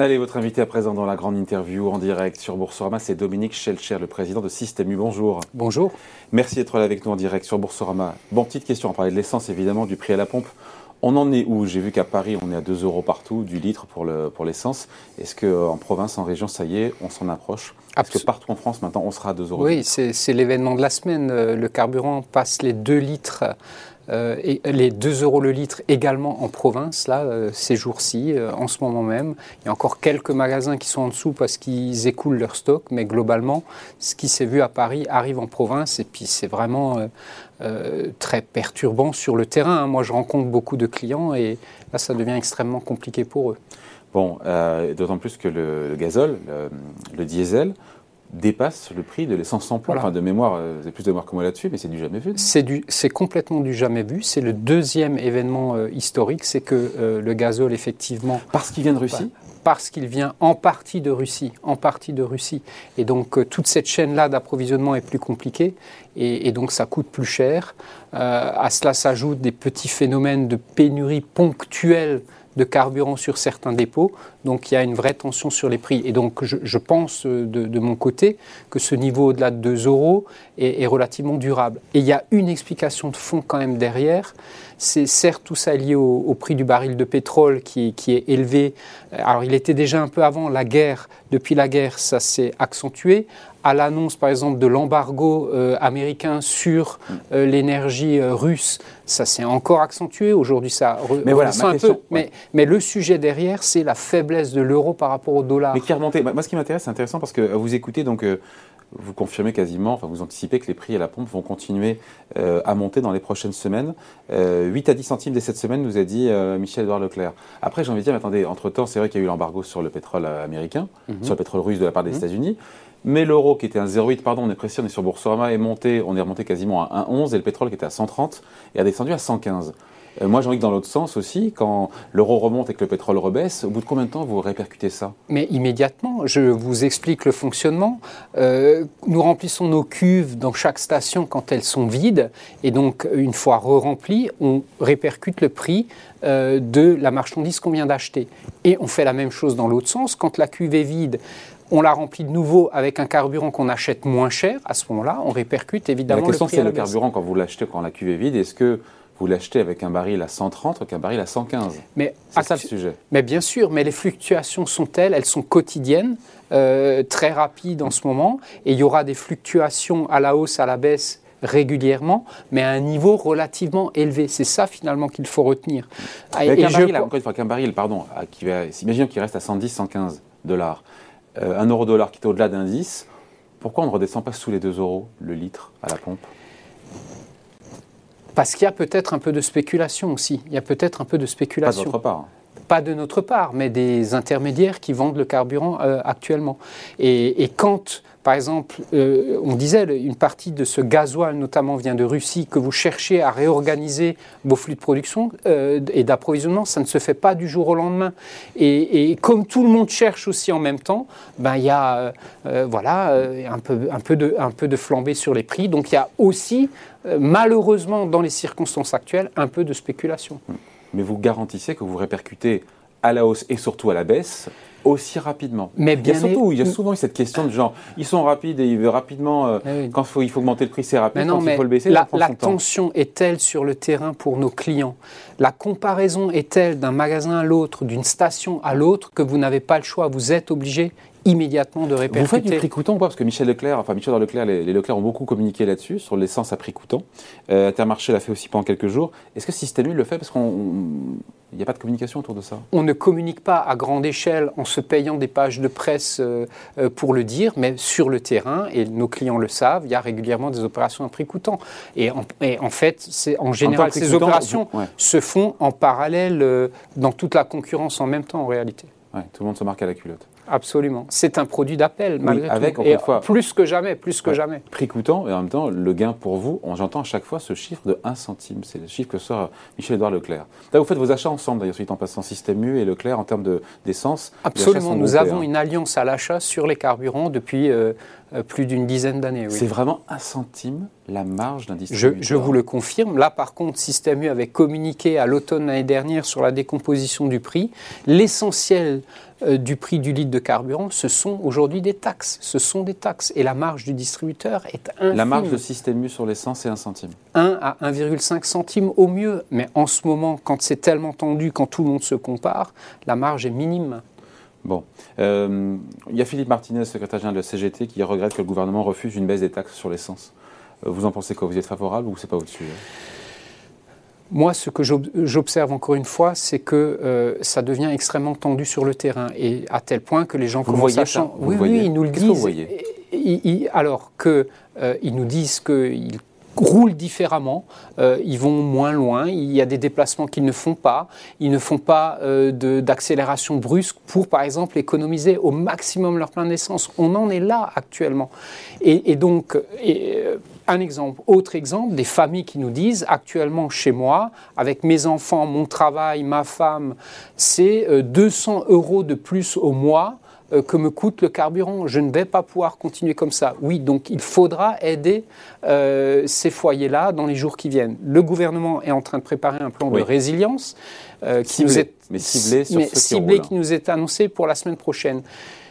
Allez, votre invité à présent dans la grande interview en direct sur Boursorama, c'est Dominique Schelcher, le président de Système U. Bonjour. Bonjour. Merci d'être là avec nous en direct sur Boursorama. Bon, petite question, on parlait de l'essence évidemment, du prix à la pompe. On en est où? J'ai vu qu'à Paris, on est à 2 euros partout du litre pour l'essence. Le, pour Est-ce qu'en province, en région, ça y est, on s'en approche? Est-ce que partout en France, maintenant, on sera à 2 euros Oui, c'est l'événement de la semaine. Le carburant passe les 2 litres euh, et les 2 euros le litre également en province, là, euh, ces jours-ci, euh, en ce moment même. Il y a encore quelques magasins qui sont en dessous parce qu'ils écoulent leur stock, mais globalement, ce qui s'est vu à Paris arrive en province et puis c'est vraiment très perturbant sur le terrain. Moi, je rencontre beaucoup de clients et là, ça devient extrêmement compliqué pour eux. Bon, d'autant plus que le, gazole, le diesel, dépasse le prix de l'essence sans plomb. Enfin, de mémoire, euh, c'est plus de mémoire que moi là-dessus, mais c'est du jamais vu. C'est complètement du jamais vu. C'est le deuxième événement euh, historique, c'est que euh, le gazole, effectivement... Parce qu'il vient de Russie parce qu'il vient en partie de Russie, en partie de Russie. Et donc toute cette chaîne-là d'approvisionnement est plus compliquée et, donc ça coûte plus cher. à cela s'ajoutent des petits phénomènes de pénurie ponctuelle de carburant sur certains dépôts. Donc il y a une vraie tension sur les prix. Et donc je, pense euh, de, mon côté que ce niveau au-delà de 2 euros est, relativement durable. Et il y a une explication de fond quand même derrière. C'est certes tout ça lié au, prix du baril de pétrole qui, qui, est élevé. Alors il était déjà un peu avant la guerre. Depuis la guerre, ça s'est accentué à l'annonce, par exemple, de l'embargo euh, américain sur euh, l'énergie euh, russe, ça s'est encore accentué. Aujourd'hui, ça mais voilà, un peu. Mais, mais, le sujet derrière, c'est la faiblesse de l'euro par rapport au dollar. Mais qui a remonté. Moi, ce qui m'intéresse, c'est intéressant parce que vous écoutez, donc, vous confirmez quasiment, enfin, vous anticipez que les prix à la pompe vont continuer à monter dans les prochaines semaines. 8 à 10 centimes dès cette semaine, nous a dit Michel-Edouard Leclerc. Après, j'ai envie de dire, mais attendez, entre-temps, c'est vrai qu'il y a eu l'embargo sur le pétrole américain, mhm. sur le pétrole russe de la part des mhm. États-Unis. Mais l'euro qui était à 0,8, pardon, on est précis, on est sur Boursorama, est monté, on est remonté quasiment à 1,11 et le pétrole qui était à 130 est descendu à 115. Euh, moi, j'ai envie que dans l'autre sens aussi, quand l'euro remonte et que le pétrole rebaisse, au bout de combien de temps vous répercutez ça? Mais immédiatement. Je vous explique le fonctionnement. Euh, nous remplissons nos cuves dans chaque station quand elles sont vides. Et donc, une fois re-remplies, on répercute le prix euh, de la marchandise qu'on vient d'acheter. Et on fait la même chose dans l'autre sens. Quand la cuve est vide, on la remplit de nouveau avec un carburant qu'on achète moins cher. À ce moment-là, on répercute évidemment la question, c'est le carburant quand vous l'achetez, quand la cuve est vide. Est-ce que vous l'achetez avec un baril à 130 ou qu'un baril à 115 Mais c'est ça le sujet. Mais bien sûr, mais les fluctuations sont telles, elles sont quotidiennes, euh, très rapides en ce moment, et il y aura des fluctuations à la hausse, à la baisse régulièrement, mais à un niveau relativement élevé. C'est ça finalement qu'il faut retenir. Avec un baril, encore une fois, qu'un baril, pardon, qui va, imaginons qu'il reste à 110, 115 dollars. Euh, un euro dollar qui est au-delà d'un 10, pourquoi on ne redescend pas sous les 2 euros le litre à la pompe? Parce qu'il y a peut-être un peu de spéculation aussi. Il y a peut-être un peu de spéculation. Pas votre part. Pas de notre part, mais des intermédiaires qui vendent le carburant euh, actuellement. Et, quand par exemple, euh, on disait une partie de ce gasoil, notamment vient de Russie, que vous cherchez à réorganiser vos flux de production euh, et d'approvisionnement, ça ne se fait pas du jour au lendemain. Et, comme tout le monde cherche aussi en même temps, ben il y a voilà un peu de un peu de flambée sur les prix. Donc il y a aussi malheureusement dans les circonstances actuelles un peu de spéculation. Mais vous garantissez que vous répercutez à la hausse et surtout à la baisse aussi rapidement. Mais bien il y a surtout, il y a souvent cette question de genre, ils sont rapides et ils veulent rapidement, euh, eh quand il faut, il faut augmenter le prix, c'est rapide, quand il faut le baisser, la, la tension est telle sur le terrain pour nos clients, la comparaison est telle d'un magasin à l'autre, d'une station à l'autre, que vous n'avez pas le choix, vous êtes obligé? Immédiatement de répercuter. Vous faites du prix coûtant Parce que Michel Leclerc, enfin Michel Leclerc, les, les, Leclerc ont beaucoup communiqué là-dessus, sur l'essence à prix coûtant. Euh, Intermarché l'a fait aussi pendant quelques jours. Est-ce que Système U le fait parce qu'il n'y a pas de communication autour de ça On ne communique pas à grande échelle en se payant des pages de presse euh, euh, pour le dire, mais sur le terrain, et nos clients le savent, il y a régulièrement des opérations à prix coûtant. Et en, en fait, c'est en général, ces opérations se font en parallèle euh, dans toute la concurrence en même temps en réalité. tout le monde se marque à la culotte. Absolument. C'est un produit d'appel, malgré avec, tout. Et fois, plus que jamais, plus que jamais. Prix coûtant, et en même temps, le gain pour vous, j'entends à chaque fois ce chiffre de 1 centime. C'est le chiffre que sort Michel-Édouard Leclerc. Là, vous faites vos achats ensemble, d'ailleurs, suite en passant Système U et Leclerc en termes d'essence. Absolument. Nous avons une alliance à l'achat sur les carburants depuis, euh, plus d'une dizaine d'années. C'est vraiment un centime la marge d'un distributeur. Je, vous le confirme. Là, par contre, Système U avait communiqué à l'automne l'année dernière sur la décomposition du prix. L'essentiel euh, du prix du litre de carburant, ce sont aujourd'hui des taxes. Ce sont des taxes. Et la marge du distributeur est infime. La marge de Système U sur l'essence, c'est 1 centime 1 à 1,5 centime au mieux. Mais en ce moment, quand c'est tellement tendu, quand tout le monde se compare, la marge est minime. Bon. Euh, il y a Philippe Martinez, secrétaire général de la CGT, qui regrette que le gouvernement refuse une baisse des taxes sur l'essence. Euh, vous en pensez quoi? Vous êtes favorable ou c'est pas au-dessus moi, ce que j'observe encore une fois, c'est que euh, ça devient extrêmement tendu sur le terrain, et à tel point que les gens vous commencent à changer. Oui, oui, ils nous le disent. Que vous voyez? Alors qu'ils euh, nous disent qu'ils roulent différemment, euh, ils vont moins loin, il y a des déplacements qu'ils ne font pas, ils ne font pas euh, d'accélération brusque pour, par exemple, économiser au maximum leur plein d'essence. On en est là actuellement. Et, donc, euh, un exemple, autre exemple, des familles qui nous disent, actuellement chez moi, avec mes enfants, mon travail, ma femme, c'est 200 euros de plus au mois euh, que me coûte le carburant. Je ne vais pas pouvoir continuer comme ça. Oui, donc il faudra aider euh, ces foyers-là dans les jours qui viennent. Le gouvernement est en train de préparer un plan de résilience euh, qui nous est mais ciblé, sur ciblé qui, nous est annoncé pour la semaine prochaine.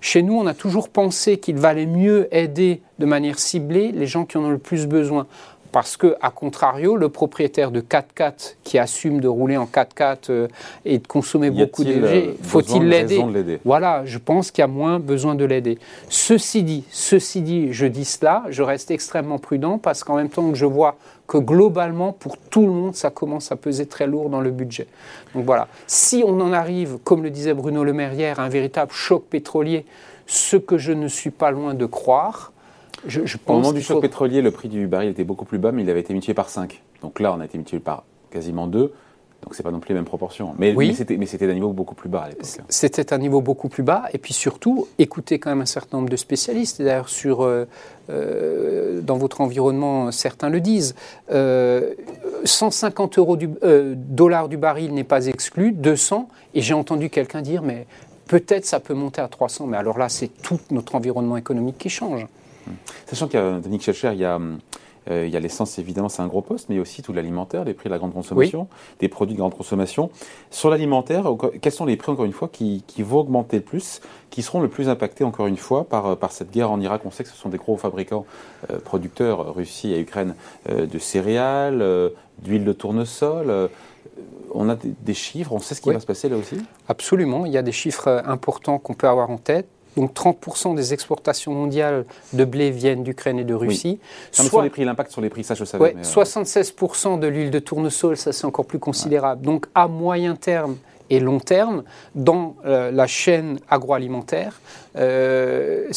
Chez nous, on a toujours pensé qu'il valait mieux aider de manière ciblée les gens qui en ont le plus besoin. Parce que, à contrario, le propriétaire de 4x4 qui assume de rouler en 4x4 euh, et de consommer beaucoup d'énergie, faut-il l'aider? Voilà, je pense qu'il y a moins besoin de l'aider. Ceci dit, ceci dit, je dis cela, je reste extrêmement prudent parce qu'en même temps que je vois que globalement, pour tout le monde, ça commence à peser très lourd dans le budget. Donc voilà, si on en arrive, comme le disait Bruno Le Maire hier, à un véritable choc pétrolier, ce que je ne suis pas loin de croire, je, Au moment du choc pétrolier, le prix du baril était beaucoup plus bas, mais il avait été multiplié par 5. Donc là, on a été multiplié par quasiment 2. Donc c'est pas non plus les mêmes proportions. Mais, oui. mais c'était un niveau beaucoup plus bas à l'époque. C'était un niveau beaucoup plus bas. Et puis surtout, écoutez quand même un certain nombre de spécialistes. D'ailleurs, sur euh, euh, dans votre environnement, certains le disent. 150 euh, euros du, dollars du baril n'est pas exclu, 200. Et j'ai entendu quelqu'un dire, mais peut-être ça peut monter à 300. Mais alors là, c'est tout notre environnement économique qui change. Sachant qu'il y a, Denis Schelcher, il y a, euh, il y a l'essence, évidemment, c'est un gros poste, mais aussi tout l'alimentaire, les prix de la grande consommation, des produits de grande consommation. Sur l'alimentaire, quels sont les prix, encore une fois, qui, vont augmenter le plus, qui seront le plus impactés, encore une fois, par, par cette guerre en Irak? On sait que ce sont des gros fabricants, euh, producteurs, Russie et Ukraine, euh, de céréales, d'huile de tournesol on a des, chiffres, on sait ce qui va se passer là aussi? Absolument, il y a des chiffres importants qu'on peut avoir en tête. Donc 30% des exportations mondiales de blé viennent d'Ukraine et de Russie. Soit, les prix, l'impact sur les prix, ça je savais. 76% euh, de l'huile de tournesol, ça c'est encore plus considérable. Donc à moyen terme et long terme, dans euh, la chaîne agroalimentaire, euh,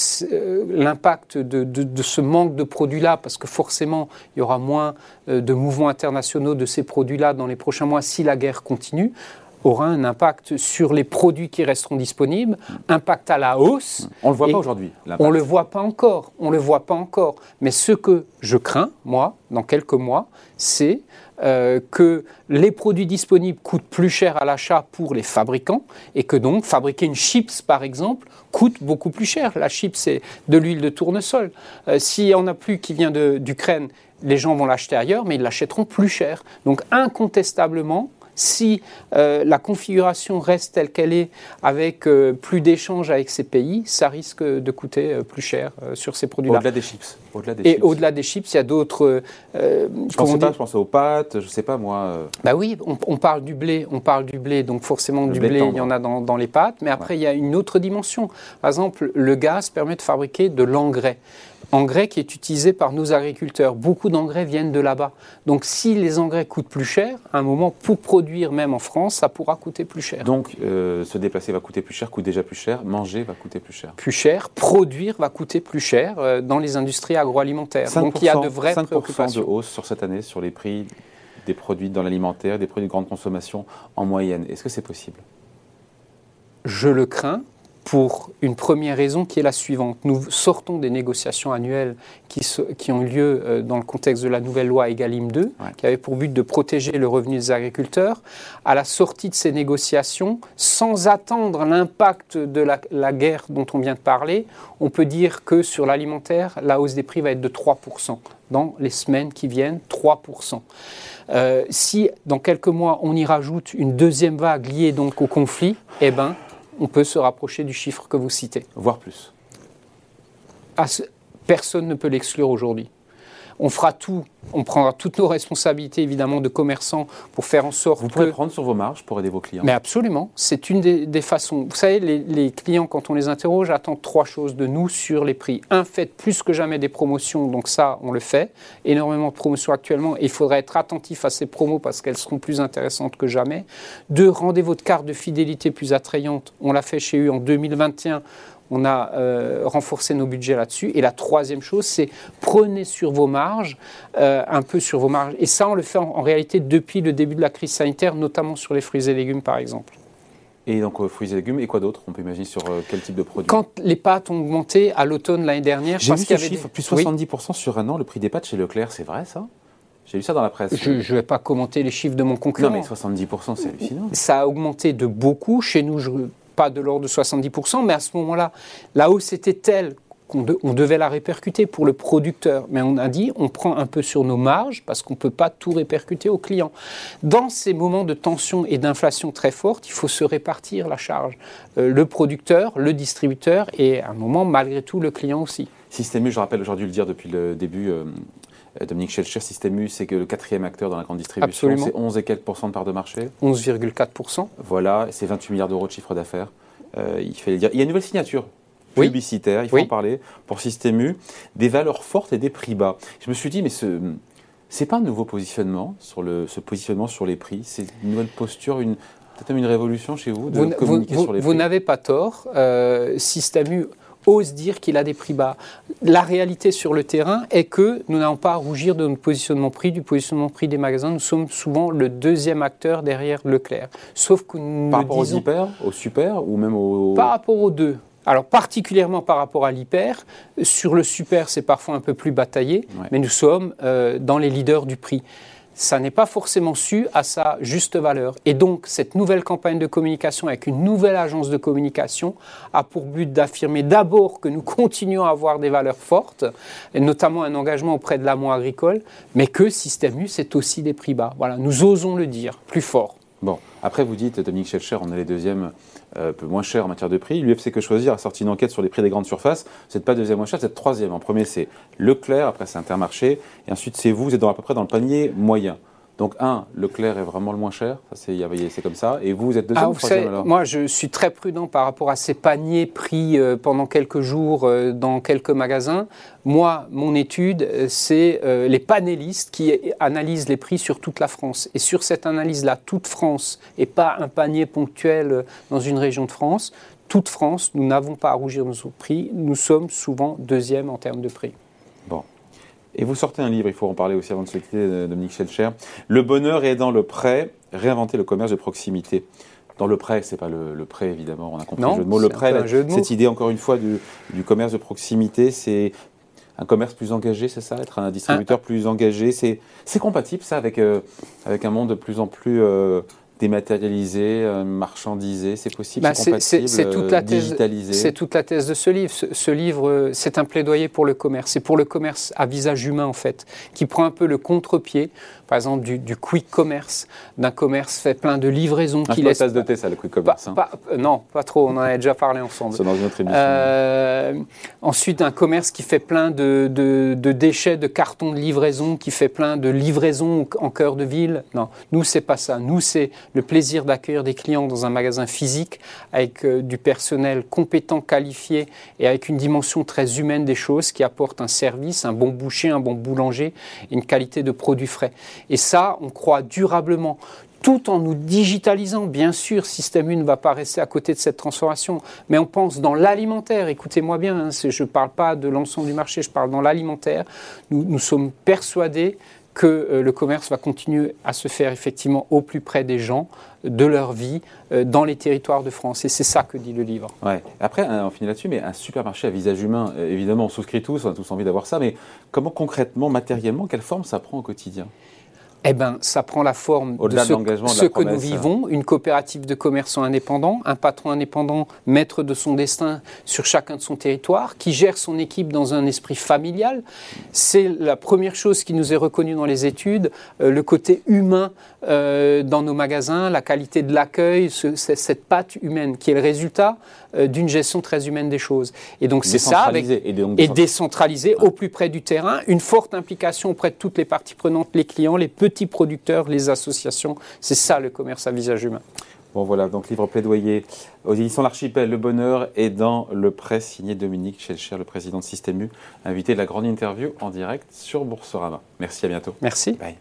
l'impact de, de, ce manque de produits-là, parce que forcément il y aura moins de mouvements internationaux de ces produits-là dans les prochains mois si la guerre continue, aura un impact sur les produits qui resteront disponibles, impact à la hausse. On ne le voit pas aujourd'hui. On ne le voit pas encore. On le voit pas encore. Mais ce que je crains, moi, dans quelques mois, c'est euh, que les produits disponibles coûtent plus cher à l'achat pour les fabricants et que donc fabriquer une chips, par exemple, coûte beaucoup plus cher. La chips, c'est de l'huile de tournesol. Euh, S'il n'y en a plus qui vient d'Ukraine, les gens vont l'acheter ailleurs, mais ils l'achèteront plus cher. Donc incontestablement, si euh, la configuration reste telle qu'elle est, avec euh, plus d'échanges avec ces pays, ça risque de coûter euh, plus cher sur ces produits-là. Au-delà des chips. Des Et au-delà des chips, il y a d'autres. je pense pas, je pense aux pâtes, je sais pas moi. Bah oui, on, parle du blé, on parle du blé, donc forcément du blé, il y en a dans, les pâtes, mais après il y a une autre dimension. Par exemple, le gaz permet de fabriquer de l'engrais engrais qui est utilisé par nos agriculteurs. Beaucoup d'engrais viennent de là-bas. Donc si les engrais coûtent plus cher, à un moment, pour produire même en France, ça pourra coûter plus cher. Donc euh, se déplacer va coûter plus cher, coûte déjà plus cher, manger va coûter plus cher. Plus cher, produire va coûter plus cher euh, dans les industries agroalimentaires. Donc il y a de vraies 5% de hausse sur cette année sur les prix des produits dans l'alimentaire, des produits de grande consommation en moyenne. Est-ce que c'est possible? Je le crains pour une première raison qui est la suivante. Nous sortons des négociations annuelles qui, qui ont lieu euh, dans le contexte de la nouvelle loi EGalim 2, qui avait pour but de protéger le revenu des agriculteurs. À la sortie de ces négociations, sans attendre l'impact de la, la, guerre dont on vient de parler, on peut dire que sur l'alimentaire, la hausse des prix va être de 3% dans les semaines qui viennent, 3%. Euh, si dans quelques mois on y rajoute une deuxième vague liée donc au conflit, eh ben, on peut se rapprocher du chiffre que vous citez. Voire plus. Personne ne peut l'exclure aujourd'hui. On fera tout, on prendra toutes nos responsabilités évidemment de commerçants pour faire en sorte Vous pourrez prendre sur vos marges pour aider vos clients. Mais absolument, c'est une des, façons. Vous savez, les, clients, quand on les interroge, attendent trois choses de nous sur les prix. Un, faites plus que jamais des promotions, donc ça, on le fait. Énormément de promotions actuellement, et il faudrait être attentif à ces promos parce qu'elles seront plus intéressantes que jamais. Deux, rendez votre carte de fidélité plus attrayante. On l'a fait chez eux en 2021 on a euh, renforcé nos budgets là-dessus. Et la troisième chose, c'est prenez sur vos marges, euh, un peu sur vos marges. Et ça, on le fait en, réalité depuis le début de la crise sanitaire, notamment sur les fruits et légumes, par exemple. Et donc euh, fruits et légumes, et quoi d'autre? On peut imaginer sur quel type de produit? Quand les pâtes ont augmenté à l'automne l'année dernière, j'ai vu ce chiffre, plus 70% sur un an, le prix des pâtes chez Leclerc, c'est vrai ça? J'ai lu ça dans la presse. Je ne vais pas commenter les chiffres de mon concurrent. Non, mais 70%, c'est hallucinant. Ça a augmenté de beaucoup. Chez nous, je pas de l'ordre de 70%, mais à ce moment-là, la hausse était telle qu'on devait la répercuter pour le producteur. Mais on a dit, on prend un peu sur nos marges parce qu'on ne peut pas tout répercuter aux clients. Dans ces moments de tension et d'inflation très forte, il faut se répartir la charge. Euh, le producteur, le distributeur et à un moment, malgré tout, le client aussi. Système je rappelle, aujourd'hui le dire depuis le début, euh, Dominique Schelcher, Système U, c'est que le quatrième acteur dans la grande distribution, c'est 11 et quelques pourcents de part de marché. 11,4%. Voilà, c'est 28 milliards d'euros de chiffre d'affaires. Euh, il Il y a une nouvelle signature publicitaire, il faut en parler, pour Système U, des valeurs fortes et des prix bas. Je me suis dit, mais ce n'est pas un nouveau positionnement, sur le, ce positionnement sur les prix, c'est une nouvelle posture, une, peut-être même une révolution chez vous de vous, communiquer vous, sur les prix. Vous n'avez pas tort. Euh, Système U ose dire qu'il a des prix bas. La réalité sur le terrain est que nous n'avons pas à rougir de notre positionnement prix, du positionnement prix des magasins. Nous sommes souvent le deuxième acteur derrière Leclerc. Sauf que nous Par rapport aux hyper, au super ou même au... Par rapport aux deux. Alors particulièrement par rapport à l'hyper, sur le super c'est parfois un peu plus bataillé, mais nous sommes euh, dans les leaders du prix ça n'est pas forcément su à sa juste valeur. Et donc, cette nouvelle campagne de communication avec une nouvelle agence de communication a pour but d'affirmer d'abord que nous continuons à avoir des valeurs fortes, et notamment un engagement auprès de l'amont agricole, mais que Système U, c'est aussi des prix bas. Voilà, nous osons le dire plus fort. Bon, après vous dites, Dominique Schelcher, on est les deuxièmes euh, peu moins cher en matière de prix. L'UFC Que Choisir a sorti une enquête sur les prix des grandes surfaces. C'est pas deuxième moins cher, c'est troisième. En premier, c'est Leclerc, après c'est Intermarché, et ensuite c'est vous, vous êtes dans, à peu près dans le panier moyen. Donc, un, Leclerc est vraiment le moins cher, c'est comme ça. Et vous, vous êtes deuxième ah, ou troisième alors? Moi, je suis très prudent par rapport à ces paniers pris euh, pendant quelques jours euh, dans quelques magasins. Moi, mon étude, euh, c'est les panélistes qui analysent les prix sur toute la France. Et sur cette analyse-là, toute France, et pas un panier ponctuel dans une région de France, toute France, nous n'avons pas à rougir de nos prix. Nous sommes souvent deuxième en termes de prix. Bon. Et vous sortez un livre, il faut en parler aussi avant de se quitter, euh, Dominique Schelcher. Le bonheur est dans le prêt, réinventer le commerce de proximité. Dans le prêt, c'est pas le, prêt évidemment, on a compris le jeu de mots. Le prêt, cette idée encore une fois du, commerce de proximité, c'est un commerce plus engagé, c'est ça Être un distributeur ah. plus engagé, c'est compatible ça avec, euh, avec un monde de plus en plus euh, dématérialisé, euh, marchandisé, c'est possible, bah, c'est toute la thèse, C'est toute la thèse de ce livre. Ce, livre, euh, c'est un plaidoyer pour le commerce. C'est pour le commerce à visage humain en fait, qui prend un peu le contre-pied par exemple du, quick commerce, d'un commerce fait plein de livraisons ah, qui laisse. tasse de thé, ça, le quick commerce. Hein. Euh, non, pas trop. On en avait déjà parlé ensemble. C'est dans une autre émission. Euh, ensuite, un commerce qui fait plein de, de, déchets, de cartons de livraison, qui fait plein de livraisons en cœur de ville. Non, nous c'est pas ça. Nous c'est le plaisir d'accueillir des clients dans un magasin physique avec euh, du personnel compétent, qualifié et avec une dimension très humaine des choses qui apporte un service, un bon boucher, un bon boulanger, et une qualité de produits frais. Et ça, on croit durablement tout en nous digitalisant. Bien sûr, Système 1 ne va pas rester à côté de cette transformation, mais on pense dans l'alimentaire, écoutez-moi bien, hein, je ne parle pas de l'ensemble du marché, je parle dans l'alimentaire, nous, nous sommes persuadés que euh, le commerce va continuer à se faire effectivement au plus près des gens, de leur vie, euh, dans les territoires de France. Et c'est ça que dit le livre. Après, on finit là-dessus, mais un supermarché à visage humain, euh, évidemment, on souscrit tous, on a tous envie d'avoir ça, mais comment concrètement, matériellement, quelle forme ça prend au quotidien? Eh ben, ça prend la forme de ce, que nous vivons, une coopérative de commerçants indépendants, un patron indépendant, maître de son destin sur chacun de son territoire, qui gère son équipe dans un esprit familial. C'est la première chose qui nous est reconnue dans les études, euh, le côté humain euh, dans nos magasins, la qualité de l'accueil, cette patte humaine qui est le résultat euh, d'une gestion très humaine des choses. Et donc c'est ça, avec, et, décentralisé au plus près du terrain, une forte implication auprès de toutes les parties prenantes, les clients, les petits producteurs, les associations. C'est ça le commerce à visage humain. Bon voilà, donc livre plaidoyer aux éditions L'Archipel, Le Bonheur et dans le presse signé Dominique Schelcher, le président de Système U, invité de la grande interview en direct sur Boursorama. Merci, à bientôt. Merci. Bye.